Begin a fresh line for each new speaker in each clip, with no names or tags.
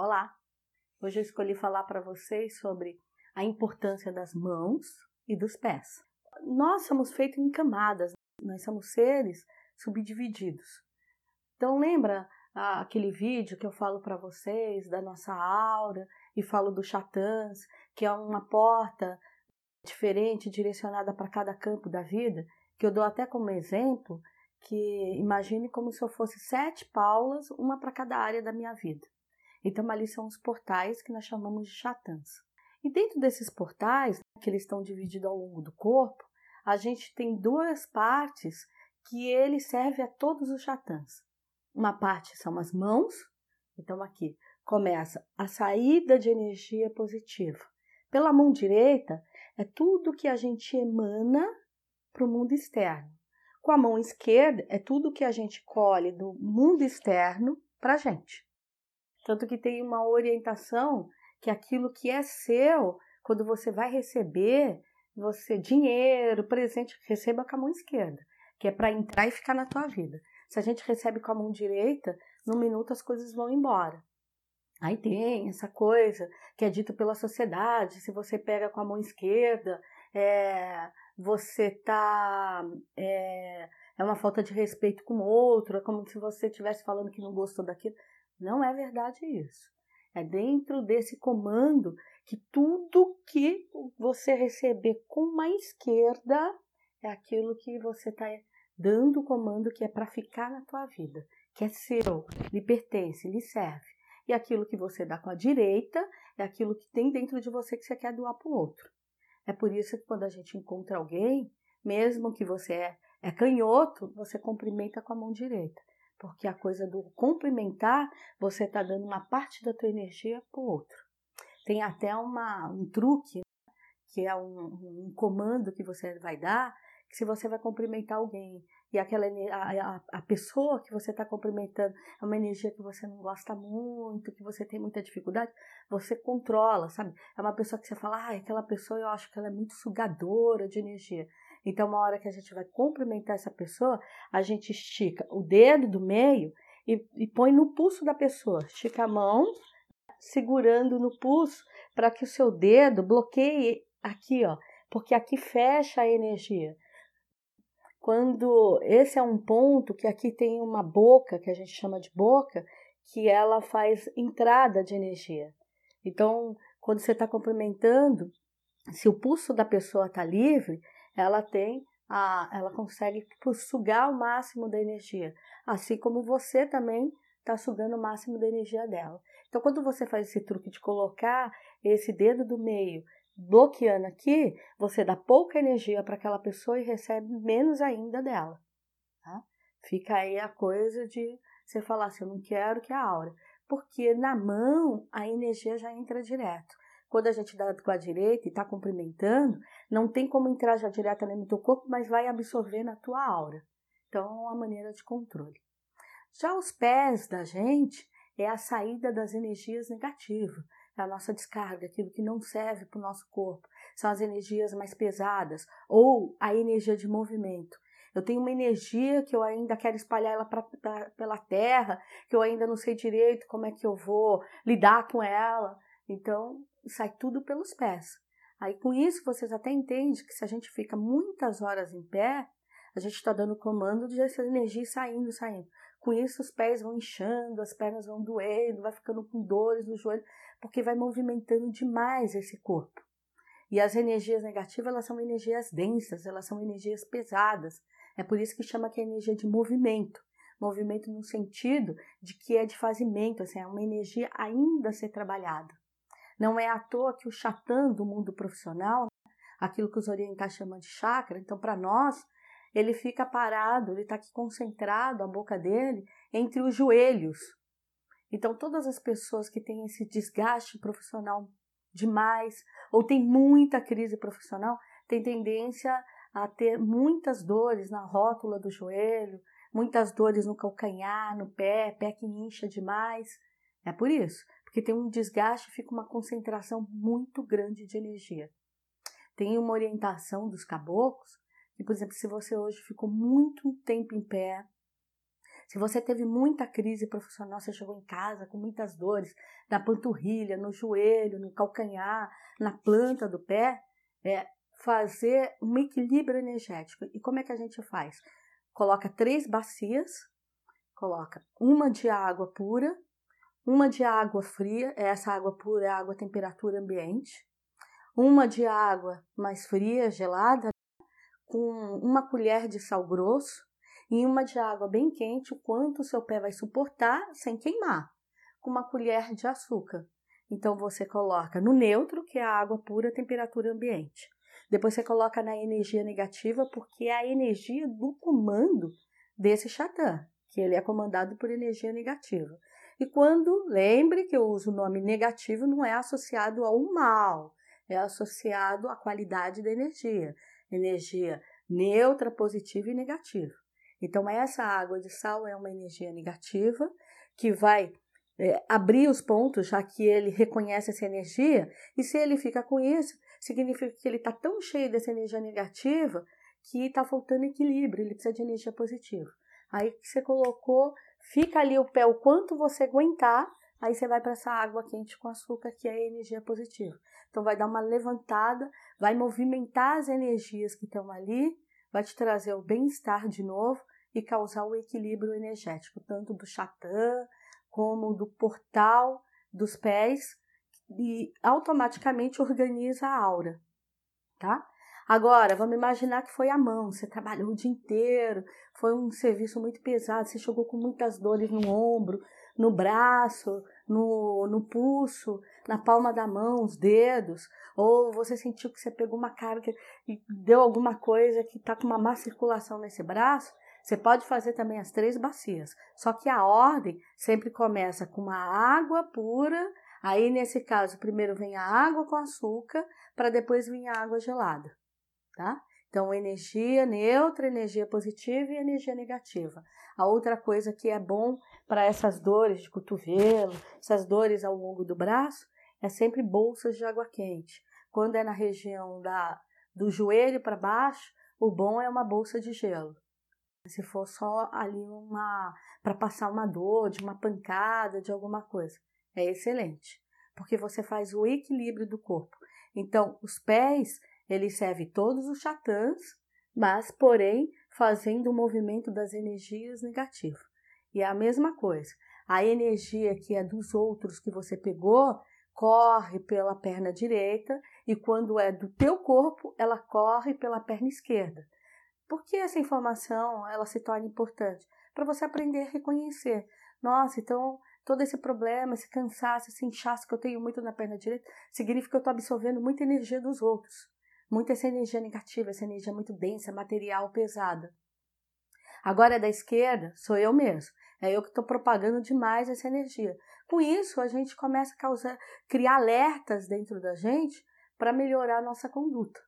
Olá! Hoje eu escolhi falar para vocês sobre a importância das mãos e dos pés. Nós somos feitos em camadas, nós somos seres subdivididos. Então lembra ah, aquele vídeo que eu falo para vocês da nossa aura e falo do chatãs, que é uma porta diferente direcionada para cada campo da vida, que eu dou até como exemplo que imagine como se eu fosse sete paulas, uma para cada área da minha vida. Então, ali são os portais que nós chamamos de chatãs. E dentro desses portais, que eles estão divididos ao longo do corpo, a gente tem duas partes que ele serve a todos os chatãs. Uma parte são as mãos, então aqui começa a saída de energia positiva. Pela mão direita é tudo que a gente emana para o mundo externo. Com a mão esquerda é tudo que a gente colhe do mundo externo para a gente. Tanto que tem uma orientação que aquilo que é seu, quando você vai receber, você dinheiro, presente, receba com a mão esquerda, que é para entrar e ficar na tua vida. Se a gente recebe com a mão direita, no minuto as coisas vão embora. Aí tem essa coisa que é dita pela sociedade: se você pega com a mão esquerda, é, você tá. É, é uma falta de respeito com o outro, é como se você estivesse falando que não gostou daquilo. Não é verdade isso. É dentro desse comando que tudo que você receber com a esquerda é aquilo que você está dando o comando que é para ficar na tua vida, que é seu, lhe pertence, lhe serve. E aquilo que você dá com a direita é aquilo que tem dentro de você que você quer doar para o outro. É por isso que quando a gente encontra alguém, mesmo que você é, é canhoto, você cumprimenta com a mão direita. Porque a coisa do cumprimentar, você está dando uma parte da tua energia para o outro. Tem até uma, um truque, que é um, um comando que você vai dar, que se você vai cumprimentar alguém e aquela a, a, pessoa que você está cumprimentando é uma energia que você não gosta muito, que você tem muita dificuldade, você controla, sabe? É uma pessoa que você fala, ah, aquela pessoa eu acho que ela é muito sugadora de energia. Então, uma hora que a gente vai cumprimentar essa pessoa, a gente estica o dedo do meio e, e põe no pulso da pessoa. Estica a mão, segurando no pulso, para que o seu dedo bloqueie aqui, ó, porque aqui fecha a energia quando esse é um ponto que aqui tem uma boca, que a gente chama de boca, que ela faz entrada de energia. Então, quando você está cumprimentando, se o pulso da pessoa está livre, ela tem a, ela consegue sugar o máximo da energia, assim como você também está sugando o máximo da energia dela. Então, quando você faz esse truque de colocar esse dedo do meio bloqueando aqui, você dá pouca energia para aquela pessoa e recebe menos ainda dela. Tá? Fica aí a coisa de você falar assim, eu não quero que a aura. Porque na mão a energia já entra direto. Quando a gente dá com a direita e está cumprimentando, não tem como entrar já direto no teu corpo, mas vai absorver na tua aura. Então é uma maneira de controle. Já os pés da gente é a saída das energias negativas a nossa descarga, aquilo que não serve para o nosso corpo. São as energias mais pesadas ou a energia de movimento. Eu tenho uma energia que eu ainda quero espalhar ela pra, pra, pela terra, que eu ainda não sei direito como é que eu vou lidar com ela. Então, sai tudo pelos pés. Aí, com isso, vocês até entendem que se a gente fica muitas horas em pé, a gente está dando comando de essa energia saindo, saindo. Com isso, os pés vão inchando, as pernas vão doendo, vai ficando com dores no joelho, porque vai movimentando demais esse corpo. E as energias negativas, elas são energias densas, elas são energias pesadas. É por isso que chama que é energia de movimento. Movimento no sentido de que é de fazimento, assim, é uma energia ainda a ser trabalhada. Não é à toa que o chatã do mundo profissional, aquilo que os orientais chamam de chakra, então para nós, ele fica parado, ele está aqui concentrado, a boca dele, entre os joelhos. Então, todas as pessoas que têm esse desgaste profissional demais, ou tem muita crise profissional, têm tendência a ter muitas dores na rótula do joelho, muitas dores no calcanhar, no pé, pé que incha demais. É por isso, porque tem um desgaste, fica uma concentração muito grande de energia. Tem uma orientação dos caboclos e, por exemplo, se você hoje ficou muito tempo em pé, Se você teve muita crise profissional, você chegou em casa com muitas dores na panturrilha, no joelho, no calcanhar, na planta do pé, é fazer um equilíbrio energético. E como é que a gente faz? Coloca três bacias, coloca uma de água pura, uma de água fria, essa água pura é água temperatura ambiente, uma de água mais fria, gelada, com uma colher de sal grosso, e uma de água bem quente, o quanto o seu pé vai suportar sem queimar, com uma colher de açúcar. Então você coloca no neutro, que é a água pura, temperatura ambiente. Depois você coloca na energia negativa, porque é a energia do comando desse chatã, que ele é comandado por energia negativa. E quando, lembre que eu uso o nome negativo, não é associado ao mal, é associado à qualidade da energia. Energia neutra, positiva e negativa. Então, essa água de sal é uma energia negativa que vai é, abrir os pontos, já que ele reconhece essa energia, e se ele fica com isso, significa que ele está tão cheio dessa energia negativa que está faltando equilíbrio, ele precisa de energia positiva. Aí que você colocou, fica ali o pé o quanto você aguentar, aí você vai para essa água quente com açúcar, que é energia positiva. Então vai dar uma levantada, vai movimentar as energias que estão ali, vai te trazer o bem-estar de novo e causar o equilíbrio energético, tanto do chatã como do portal dos pés e automaticamente organiza a aura, tá? Agora, vamos imaginar que foi a mão, você trabalhou o dia inteiro, foi um serviço muito pesado, você chegou com muitas dores no ombro, no braço, no, no pulso, na palma da mão, os dedos, ou você sentiu que você pegou uma carga e deu alguma coisa que está com uma má circulação nesse braço, você pode fazer também as três bacias. Só que a ordem sempre começa com uma água pura, aí nesse caso primeiro vem a água com açúcar, para depois vir a água gelada, tá? Então, energia neutra, energia positiva e energia negativa. A outra coisa que é bom para essas dores de cotovelo, essas dores ao longo do braço, é sempre bolsas de água quente. Quando é na região da, do joelho para baixo, o bom é uma bolsa de gelo. Se for só ali uma para passar uma dor, de uma pancada, de alguma coisa, é excelente, porque você faz o equilíbrio do corpo. Então, os pés ele serve todos os chatãs, mas, porém, fazendo o movimento das energias negativas. E é a mesma coisa. A energia que é dos outros que você pegou corre pela perna direita e quando é do teu corpo, ela corre pela perna esquerda. Por que essa informação ela se torna importante? Para você aprender a reconhecer. Nossa, então todo esse problema, esse cansaço, esse inchaço que eu tenho muito na perna direita, significa que eu estou absorvendo muita energia dos outros muito essa energia negativa, essa energia muito densa, material, pesada. Agora é da esquerda, sou eu mesmo. É eu que estou propagando demais essa energia. Com isso, a gente começa a causar, criar alertas dentro da gente para melhorar a nossa conduta.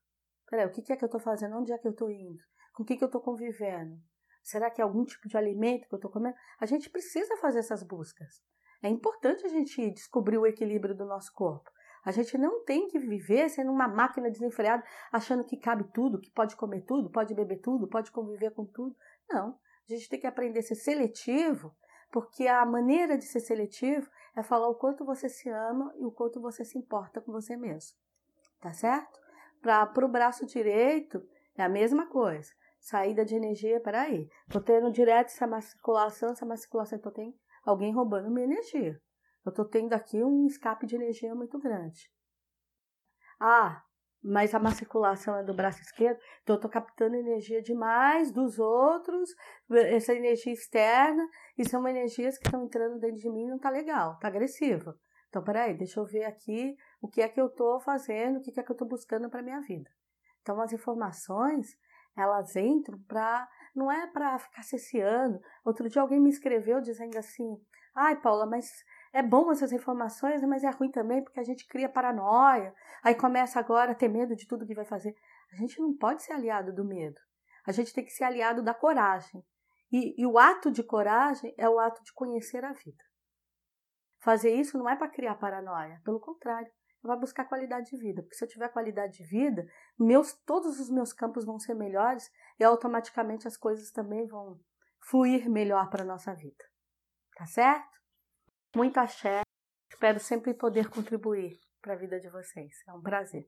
Peraí, o que é que eu estou fazendo? Onde é que eu estou indo? Com o que, que eu estou convivendo? Será que é algum tipo de alimento que eu estou comendo? A gente precisa fazer essas buscas. É importante a gente descobrir o equilíbrio do nosso corpo. A gente não tem que viver sendo uma máquina desenfreada, achando que cabe tudo, que pode comer tudo, pode beber tudo, pode conviver com tudo. Não. A gente tem que aprender a ser seletivo, porque a maneira de ser seletivo é falar o quanto você se ama e o quanto você se importa com você mesmo. Tá certo? Para o braço direito, é a mesma coisa. Saída de energia, peraí. Tô tendo direto essa maculação, essa maculação, então tem alguém roubando minha energia. Eu estou tendo aqui um escape de energia muito grande. Ah, mas a má circulação é do braço esquerdo, então eu estou captando energia demais dos outros, essa energia externa, e são energias que estão entrando dentro de mim não está legal, está agressiva. Então, peraí, deixa eu ver aqui o que é que eu estou fazendo, o que é que eu estou buscando para minha vida. Então, as informações, elas entram para. Não é para ficar cesseando. Outro dia alguém me escreveu dizendo assim: ai, Paula, mas é bom essas informações, mas é ruim também porque a gente cria paranoia. Aí começa agora a ter medo de tudo que vai fazer. A gente não pode ser aliado do medo. A gente tem que ser aliado da coragem. E, e o ato de coragem é o ato de conhecer a vida. Fazer isso não é para criar paranoia, pelo contrário, vai buscar qualidade de vida. Porque se eu tiver qualidade de vida, meus, todos os meus campos vão ser melhores e automaticamente as coisas também vão fluir melhor para a nossa vida. Tá certo? Muito axé. Espero sempre poder contribuir para a vida de vocês. É um prazer.